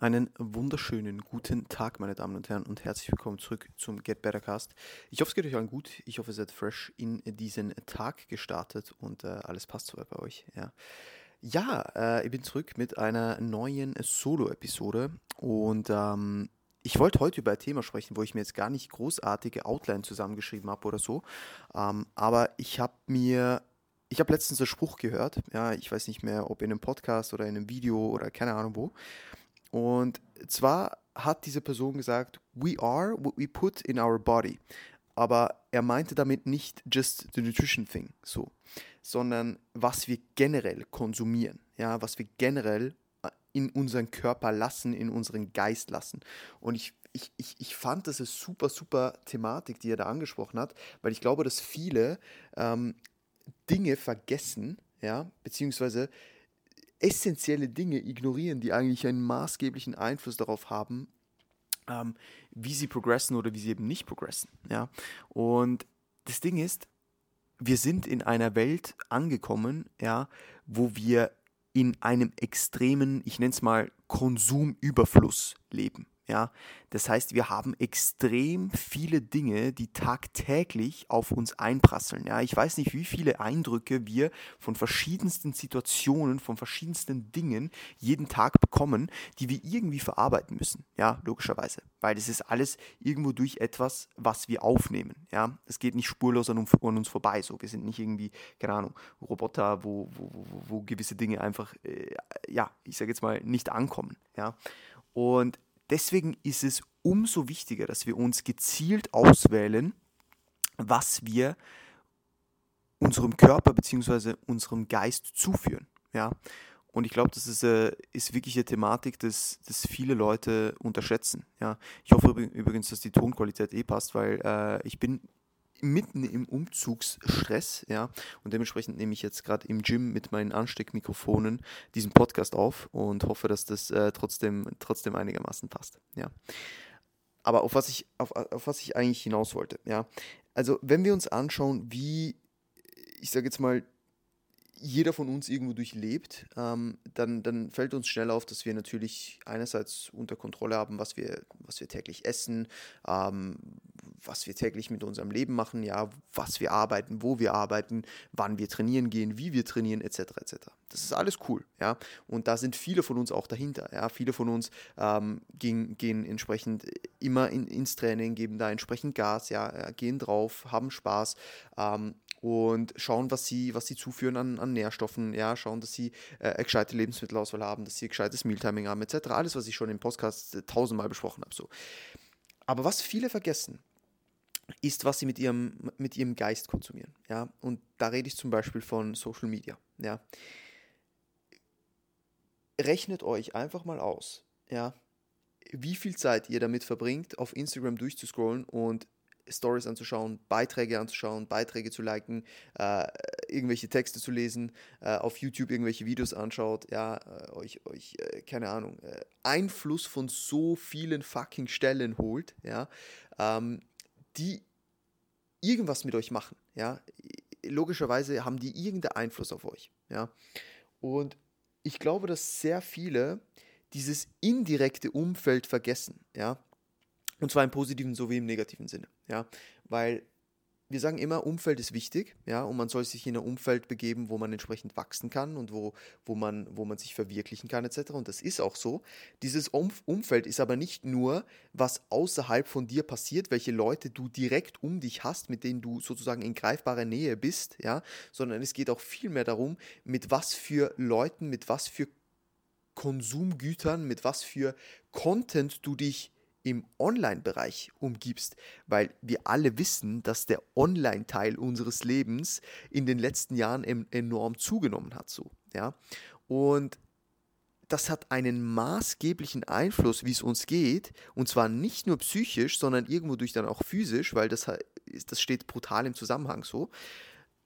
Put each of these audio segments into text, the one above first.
Einen wunderschönen guten Tag, meine Damen und Herren, und herzlich willkommen zurück zum Get Better Cast. Ich hoffe, es geht euch allen gut. Ich hoffe, ihr seid fresh in diesen Tag gestartet und äh, alles passt soweit bei euch. Ja, ja äh, ich bin zurück mit einer neuen Solo-Episode und ähm, ich wollte heute über ein Thema sprechen, wo ich mir jetzt gar nicht großartige Outline zusammengeschrieben habe oder so, ähm, aber ich habe mir ich habe letztens einen Spruch gehört, ja, ich weiß nicht mehr, ob in einem Podcast oder in einem Video oder keine Ahnung wo. Und zwar hat diese Person gesagt, we are what we put in our body. Aber er meinte damit nicht just the nutrition thing, so, sondern was wir generell konsumieren, ja, was wir generell äh, in unseren Körper lassen, in unseren Geist lassen. Und ich, ich, ich, ich fand das eine super, super Thematik, die er da angesprochen hat, weil ich glaube, dass viele ähm, Dinge vergessen, ja, beziehungsweise essentielle Dinge ignorieren, die eigentlich einen maßgeblichen Einfluss darauf haben, ähm, wie sie progressen oder wie sie eben nicht progressen. Ja? Und das Ding ist, wir sind in einer Welt angekommen, ja, wo wir in einem extremen, ich nenne es mal, Konsumüberfluss leben. Ja, das heißt, wir haben extrem viele Dinge, die tagtäglich auf uns einprasseln. Ja, ich weiß nicht, wie viele Eindrücke wir von verschiedensten Situationen, von verschiedensten Dingen jeden Tag bekommen, die wir irgendwie verarbeiten müssen. Ja, logischerweise, weil das ist alles irgendwo durch etwas, was wir aufnehmen. Ja, es geht nicht spurlos an, uns vorbei. So, wir sind nicht irgendwie, keine Ahnung, Roboter, wo, wo, wo, wo gewisse Dinge einfach, äh, ja, ich sage jetzt mal, nicht ankommen. Ja, und deswegen ist es umso wichtiger, dass wir uns gezielt auswählen, was wir unserem Körper bzw. unserem Geist zuführen. Ja? Und ich glaube, das ist, äh, ist wirklich eine Thematik, das, das viele Leute unterschätzen. Ja? Ich hoffe übrigens, dass die Tonqualität eh passt, weil äh, ich bin mitten im Umzugsstress, ja, und dementsprechend nehme ich jetzt gerade im Gym mit meinen Ansteckmikrofonen diesen Podcast auf und hoffe, dass das äh, trotzdem, trotzdem einigermaßen passt, ja. Aber auf was ich, auf, auf was ich eigentlich hinaus wollte, ja. Also, wenn wir uns anschauen, wie, ich sage jetzt mal, jeder von uns irgendwo durchlebt, ähm, dann, dann fällt uns schnell auf, dass wir natürlich einerseits unter Kontrolle haben, was wir, was wir täglich essen, ähm, was wir täglich mit unserem Leben machen, ja, was wir arbeiten, wo wir arbeiten, wann wir trainieren gehen, wie wir trainieren, etc. etc. Das ist alles cool, ja. Und da sind viele von uns auch dahinter, ja. Viele von uns ähm, gehen, gehen entsprechend immer in, ins Training, geben da entsprechend Gas, ja, gehen drauf, haben Spaß ähm, und schauen, was sie, was sie zuführen an, an Nährstoffen, ja, schauen, dass sie äh, eine gescheite Lebensmittelauswahl haben, dass sie gescheites Mealtiming haben, etc. Alles, was ich schon im Podcast äh, tausendmal besprochen habe. So. Aber was viele vergessen, ist, was sie mit ihrem, mit ihrem Geist konsumieren. Ja? Und da rede ich zum Beispiel von Social Media. Ja? Rechnet euch einfach mal aus, ja, wie viel Zeit ihr damit verbringt, auf Instagram durchzuscrollen und Stories anzuschauen, Beiträge anzuschauen, Beiträge zu liken, äh, irgendwelche Texte zu lesen, äh, auf YouTube irgendwelche Videos anschaut, ja, äh, euch, euch äh, keine Ahnung, äh, Einfluss von so vielen fucking Stellen holt, ja, ähm, die irgendwas mit euch machen, ja. Logischerweise haben die irgendeinen Einfluss auf euch, ja. Und ich glaube, dass sehr viele dieses indirekte Umfeld vergessen, ja. Und zwar im positiven sowie im negativen Sinne. Ja? Weil wir sagen immer, Umfeld ist wichtig, ja, und man soll sich in ein Umfeld begeben, wo man entsprechend wachsen kann und wo, wo, man, wo man sich verwirklichen kann, etc. Und das ist auch so. Dieses Umfeld ist aber nicht nur, was außerhalb von dir passiert, welche Leute du direkt um dich hast, mit denen du sozusagen in greifbarer Nähe bist, ja, sondern es geht auch viel mehr darum, mit was für Leuten, mit was für Konsumgütern, mit was für Content du dich im Online-Bereich umgibst, weil wir alle wissen, dass der Online-Teil unseres Lebens in den letzten Jahren enorm zugenommen hat, so, ja. Und das hat einen maßgeblichen Einfluss, wie es uns geht, und zwar nicht nur psychisch, sondern irgendwo durch dann auch physisch, weil das, das steht brutal im Zusammenhang so,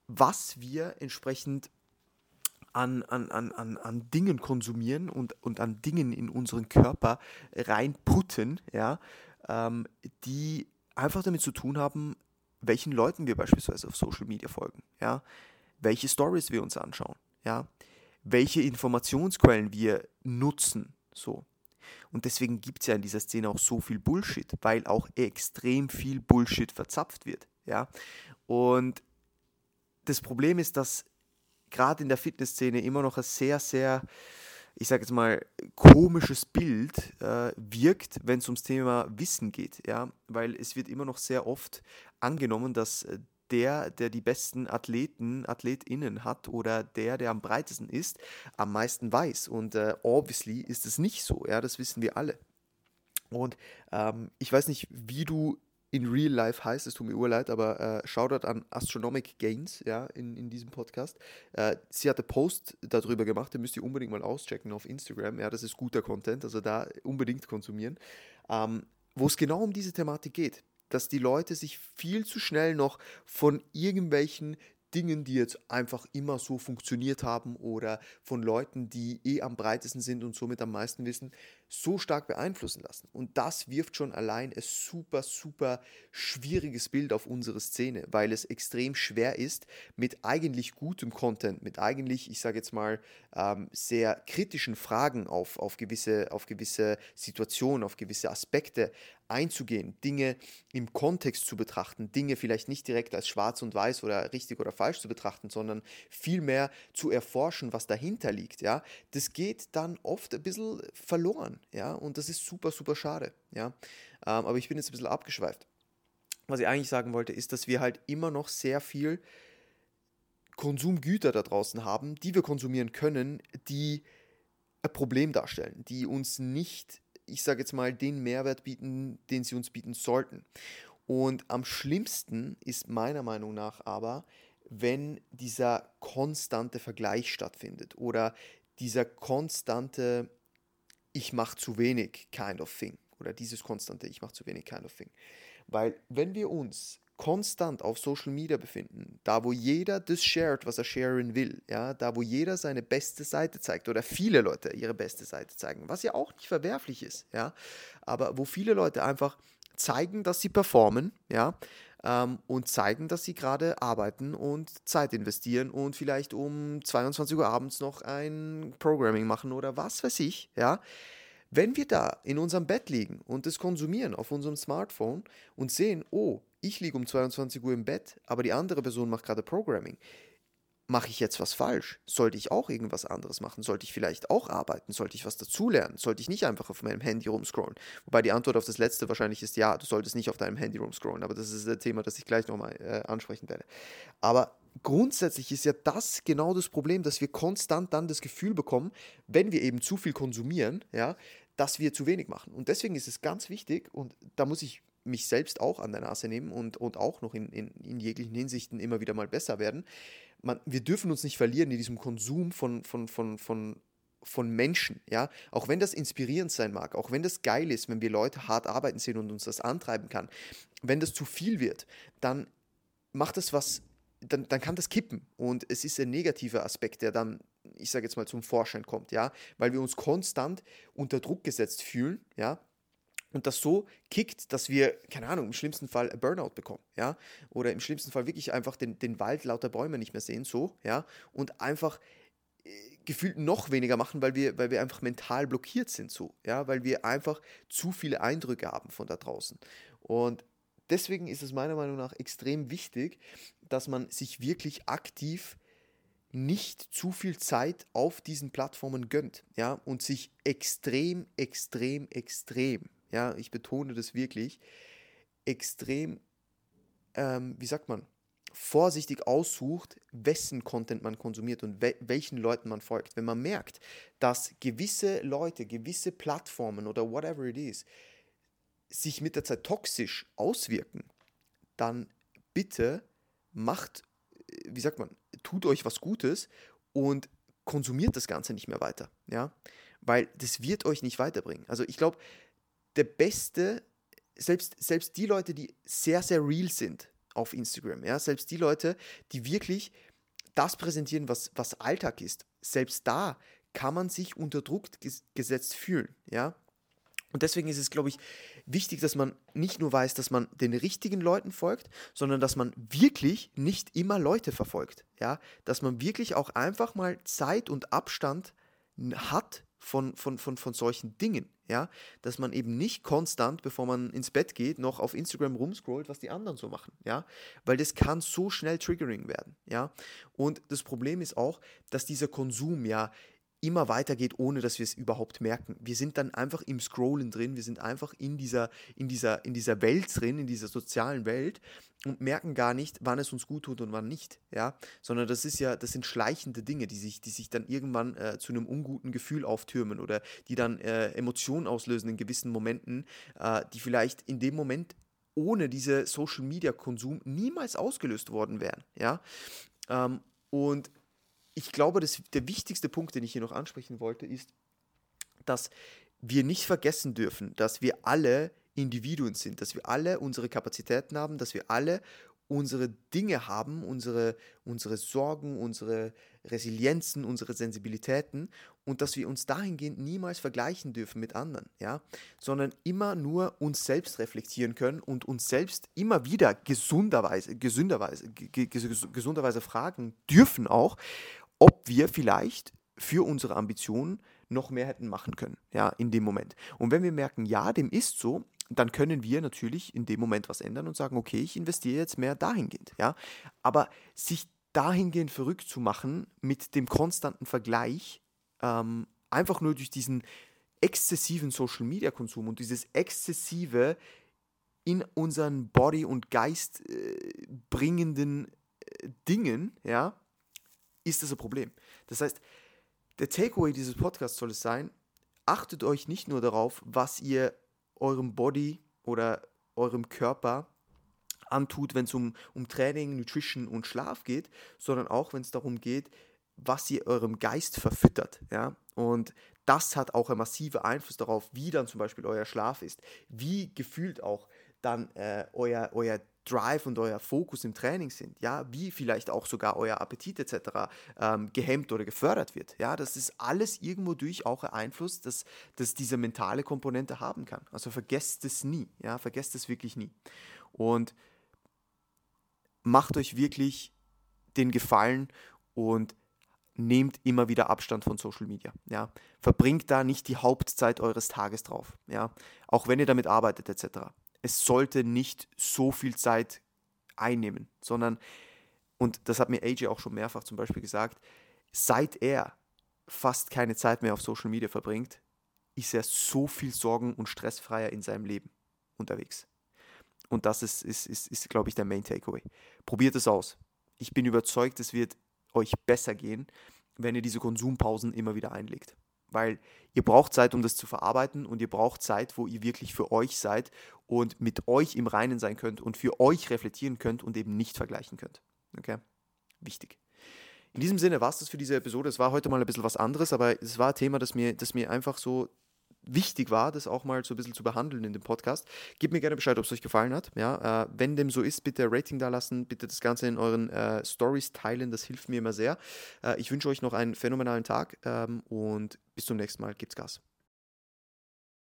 was wir entsprechend an, an, an, an, an Dingen konsumieren und, und an Dingen in unseren Körper reinputten, ja, ähm, die einfach damit zu tun haben, welchen Leuten wir beispielsweise auf Social Media folgen, ja, welche Stories wir uns anschauen, ja, welche Informationsquellen wir nutzen, so, Und deswegen gibt es ja in dieser Szene auch so viel Bullshit, weil auch extrem viel Bullshit verzapft wird. Ja? Und das Problem ist, dass gerade in der Fitnessszene immer noch ein sehr, sehr, ich sage jetzt mal, komisches Bild äh, wirkt, wenn es ums Thema Wissen geht. Ja? Weil es wird immer noch sehr oft angenommen, dass äh, der, der die besten Athleten, AthletInnen hat oder der, der am breitesten ist, am meisten weiß. Und äh, obviously ist es nicht so, ja, das wissen wir alle. Und ähm, ich weiß nicht, wie du in Real Life heißt, es tut mir urleid, aber äh, Shoutout an Astronomic Gains, ja, in, in diesem Podcast. Äh, sie hat einen Post darüber gemacht, den müsst ihr unbedingt mal auschecken auf Instagram, ja, das ist guter Content, also da unbedingt konsumieren, ähm, wo es genau um diese Thematik geht, dass die Leute sich viel zu schnell noch von irgendwelchen Dingen, die jetzt einfach immer so funktioniert haben oder von Leuten, die eh am breitesten sind und somit am meisten wissen, so stark beeinflussen lassen. Und das wirft schon allein ein super, super schwieriges Bild auf unsere Szene, weil es extrem schwer ist, mit eigentlich gutem Content, mit eigentlich, ich sage jetzt mal, ähm, sehr kritischen Fragen auf, auf, gewisse, auf gewisse Situationen, auf gewisse Aspekte einzugehen, Dinge im Kontext zu betrachten, Dinge vielleicht nicht direkt als schwarz und weiß oder richtig oder falsch zu betrachten, sondern vielmehr zu erforschen, was dahinter liegt, ja, das geht dann oft ein bisschen verloren, ja, und das ist super, super schade, ja, ähm, aber ich bin jetzt ein bisschen abgeschweift. Was ich eigentlich sagen wollte, ist, dass wir halt immer noch sehr viel Konsumgüter da draußen haben, die wir konsumieren können, die ein Problem darstellen, die uns nicht ich sage jetzt mal, den Mehrwert bieten, den sie uns bieten sollten. Und am schlimmsten ist meiner Meinung nach aber, wenn dieser konstante Vergleich stattfindet oder dieser konstante Ich mache zu wenig kind of thing oder dieses konstante Ich mache zu wenig kind of thing. Weil wenn wir uns konstant auf Social Media befinden, da wo jeder das shared, was er sharen will, ja, da wo jeder seine beste Seite zeigt oder viele Leute ihre beste Seite zeigen, was ja auch nicht verwerflich ist, ja, aber wo viele Leute einfach zeigen, dass sie performen, ja, ähm, und zeigen, dass sie gerade arbeiten und Zeit investieren und vielleicht um 22 Uhr abends noch ein Programming machen oder was weiß ich, ja, wenn wir da in unserem Bett liegen und das konsumieren auf unserem Smartphone und sehen, oh, ich liege um 22 Uhr im Bett, aber die andere Person macht gerade Programming. Mache ich jetzt was falsch? Sollte ich auch irgendwas anderes machen? Sollte ich vielleicht auch arbeiten? Sollte ich was dazulernen? Sollte ich nicht einfach auf meinem Handy rumscrollen? Wobei die Antwort auf das letzte wahrscheinlich ist ja, du solltest nicht auf deinem Handy rumscrollen, aber das ist ein Thema, das ich gleich nochmal äh, ansprechen werde. Aber grundsätzlich ist ja das genau das Problem, dass wir konstant dann das Gefühl bekommen, wenn wir eben zu viel konsumieren, ja, dass wir zu wenig machen. Und deswegen ist es ganz wichtig, und da muss ich mich selbst auch an der Nase nehmen und, und auch noch in, in, in jeglichen Hinsichten immer wieder mal besser werden. Man, wir dürfen uns nicht verlieren in diesem Konsum von, von, von, von, von Menschen, ja, auch wenn das inspirierend sein mag, auch wenn das geil ist, wenn wir Leute hart arbeiten sehen und uns das antreiben kann, wenn das zu viel wird, dann macht das was, dann, dann kann das kippen. Und es ist ein negativer Aspekt, der dann, ich sage jetzt mal, zum Vorschein kommt, ja, weil wir uns konstant unter Druck gesetzt fühlen, ja, und das so kickt, dass wir, keine Ahnung, im schlimmsten Fall Burnout bekommen, ja, oder im schlimmsten Fall wirklich einfach den, den Wald lauter Bäume nicht mehr sehen, so, ja, und einfach äh, gefühlt noch weniger machen, weil wir, weil wir einfach mental blockiert sind, so, ja, weil wir einfach zu viele Eindrücke haben von da draußen. Und deswegen ist es meiner Meinung nach extrem wichtig, dass man sich wirklich aktiv nicht zu viel Zeit auf diesen Plattformen gönnt, ja, und sich extrem, extrem, extrem ja, ich betone das wirklich, extrem, ähm, wie sagt man, vorsichtig aussucht, wessen Content man konsumiert und we welchen Leuten man folgt. Wenn man merkt, dass gewisse Leute, gewisse Plattformen oder whatever it is, sich mit der Zeit toxisch auswirken, dann bitte macht, äh, wie sagt man, tut euch was Gutes und konsumiert das Ganze nicht mehr weiter, ja, weil das wird euch nicht weiterbringen. Also ich glaube, der beste, selbst, selbst die Leute, die sehr, sehr real sind auf Instagram, ja, selbst die Leute, die wirklich das präsentieren, was, was Alltag ist, selbst da kann man sich unter Druck gesetzt fühlen, ja. Und deswegen ist es, glaube ich, wichtig, dass man nicht nur weiß, dass man den richtigen Leuten folgt, sondern dass man wirklich nicht immer Leute verfolgt, ja, dass man wirklich auch einfach mal Zeit und Abstand hat von, von, von, von solchen Dingen, ja, dass man eben nicht konstant, bevor man ins Bett geht, noch auf Instagram rumscrollt, was die anderen so machen, ja, weil das kann so schnell triggering werden, ja, und das Problem ist auch, dass dieser Konsum ja immer weitergeht, ohne dass wir es überhaupt merken. Wir sind dann einfach im Scrollen drin, wir sind einfach in dieser, in dieser, in dieser Welt drin, in dieser sozialen Welt und merken gar nicht, wann es uns gut tut und wann nicht, ja, sondern das ist ja, das sind schleichende Dinge, die sich, die sich dann irgendwann äh, zu einem unguten Gefühl auftürmen oder die dann äh, Emotionen auslösen in gewissen Momenten, äh, die vielleicht in dem Moment ohne diese Social Media Konsum niemals ausgelöst worden wären, ja, ähm, und ich glaube, dass der wichtigste Punkt, den ich hier noch ansprechen wollte, ist, dass wir nicht vergessen dürfen, dass wir alle Individuen sind, dass wir alle unsere Kapazitäten haben, dass wir alle unsere Dinge haben, unsere, unsere Sorgen, unsere Resilienzen, unsere Sensibilitäten und dass wir uns dahingehend niemals vergleichen dürfen mit anderen, ja, sondern immer nur uns selbst reflektieren können und uns selbst immer wieder gesunderweise, gesünderweise, gesunderweise fragen dürfen auch, ob wir vielleicht für unsere Ambitionen noch mehr hätten machen können, ja, in dem Moment. Und wenn wir merken, ja, dem ist so, dann können wir natürlich in dem Moment was ändern und sagen, okay, ich investiere jetzt mehr dahingehend, ja. Aber sich dahingehend verrückt zu machen mit dem konstanten Vergleich, ähm, einfach nur durch diesen exzessiven Social Media Konsum und dieses exzessive in unseren Body und Geist äh, bringenden äh, Dingen, ja, ist das ein Problem. Das heißt, der Takeaway dieses Podcasts soll es sein, achtet euch nicht nur darauf, was ihr eurem Body oder eurem Körper antut, wenn es um, um Training, Nutrition und Schlaf geht, sondern auch, wenn es darum geht, was ihr eurem Geist verfüttert. Ja? Und das hat auch einen massiven Einfluss darauf, wie dann zum Beispiel euer Schlaf ist, wie gefühlt auch dann äh, euer, euer Drive und euer Fokus im Training sind, ja, wie vielleicht auch sogar euer Appetit etc. Ähm, gehemmt oder gefördert wird, ja, das ist alles irgendwo durch auch ein Einfluss, dass, dass diese mentale Komponente haben kann. Also vergesst es nie, ja, vergesst es wirklich nie. Und macht euch wirklich den Gefallen und nehmt immer wieder Abstand von Social Media. Ja. Verbringt da nicht die Hauptzeit eures Tages drauf. Ja. Auch wenn ihr damit arbeitet etc es sollte nicht so viel Zeit einnehmen, sondern, und das hat mir AJ auch schon mehrfach zum Beispiel gesagt, seit er fast keine Zeit mehr auf Social Media verbringt, ist er so viel sorgen- und stressfreier in seinem Leben unterwegs. Und das ist, ist, ist, ist glaube ich, der Main Takeaway. Probiert es aus. Ich bin überzeugt, es wird euch besser gehen, wenn ihr diese Konsumpausen immer wieder einlegt weil ihr braucht Zeit, um das zu verarbeiten und ihr braucht Zeit, wo ihr wirklich für euch seid und mit euch im Reinen sein könnt und für euch reflektieren könnt und eben nicht vergleichen könnt. Okay? Wichtig. In diesem Sinne war es das für diese Episode. Es war heute mal ein bisschen was anderes, aber es war ein Thema, das mir, das mir einfach so wichtig war, das auch mal so ein bisschen zu behandeln in dem Podcast. Gebt mir gerne Bescheid, ob es euch gefallen hat. Ja, äh, wenn dem so ist, bitte Rating da lassen, bitte das Ganze in euren äh, Stories teilen, das hilft mir immer sehr. Äh, ich wünsche euch noch einen phänomenalen Tag ähm, und bis zum nächsten Mal. Gibt's Gas.